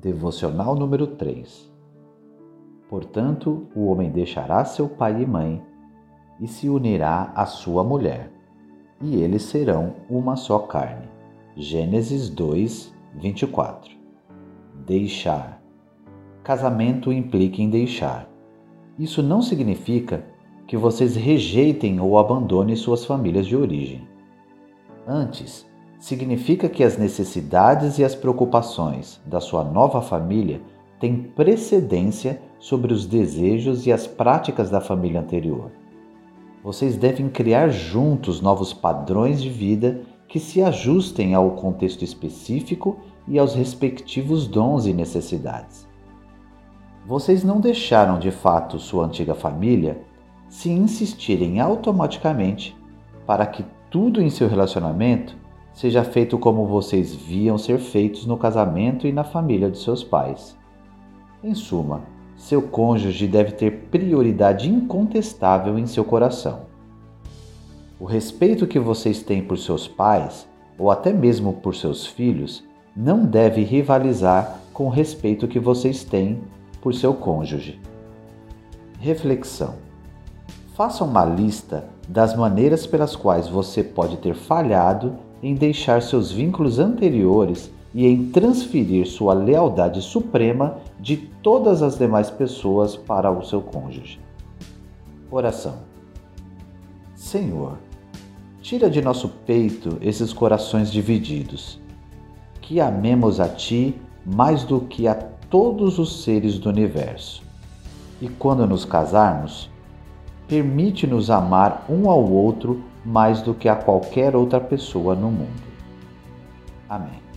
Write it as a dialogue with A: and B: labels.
A: Devocional número 3 Portanto, o homem deixará seu pai e mãe e se unirá à sua mulher, e eles serão uma só carne. Gênesis 2, 24 Deixar Casamento implica em deixar. Isso não significa que vocês rejeitem ou abandonem suas famílias de origem. Antes, significa que as necessidades e as preocupações da sua nova família têm precedência sobre os desejos e as práticas da família anterior. Vocês devem criar juntos novos padrões de vida que se ajustem ao contexto específico e aos respectivos dons e necessidades. Vocês não deixaram de fato sua antiga família se insistirem automaticamente para que tudo em seu relacionamento seja feito como vocês viam ser feitos no casamento e na família de seus pais. Em suma, seu cônjuge deve ter prioridade incontestável em seu coração. O respeito que vocês têm por seus pais, ou até mesmo por seus filhos, não deve rivalizar com o respeito que vocês têm por seu cônjuge. Reflexão: Faça uma lista das maneiras pelas quais você pode ter falhado em deixar seus vínculos anteriores e em transferir sua lealdade suprema de todas as demais pessoas para o seu cônjuge. Oração. Senhor, tira de nosso peito esses corações divididos, que amemos a Ti mais do que a todos os seres do universo. E quando nos casarmos, permite-nos amar um ao outro mais do que a qualquer outra pessoa no mundo. Amém.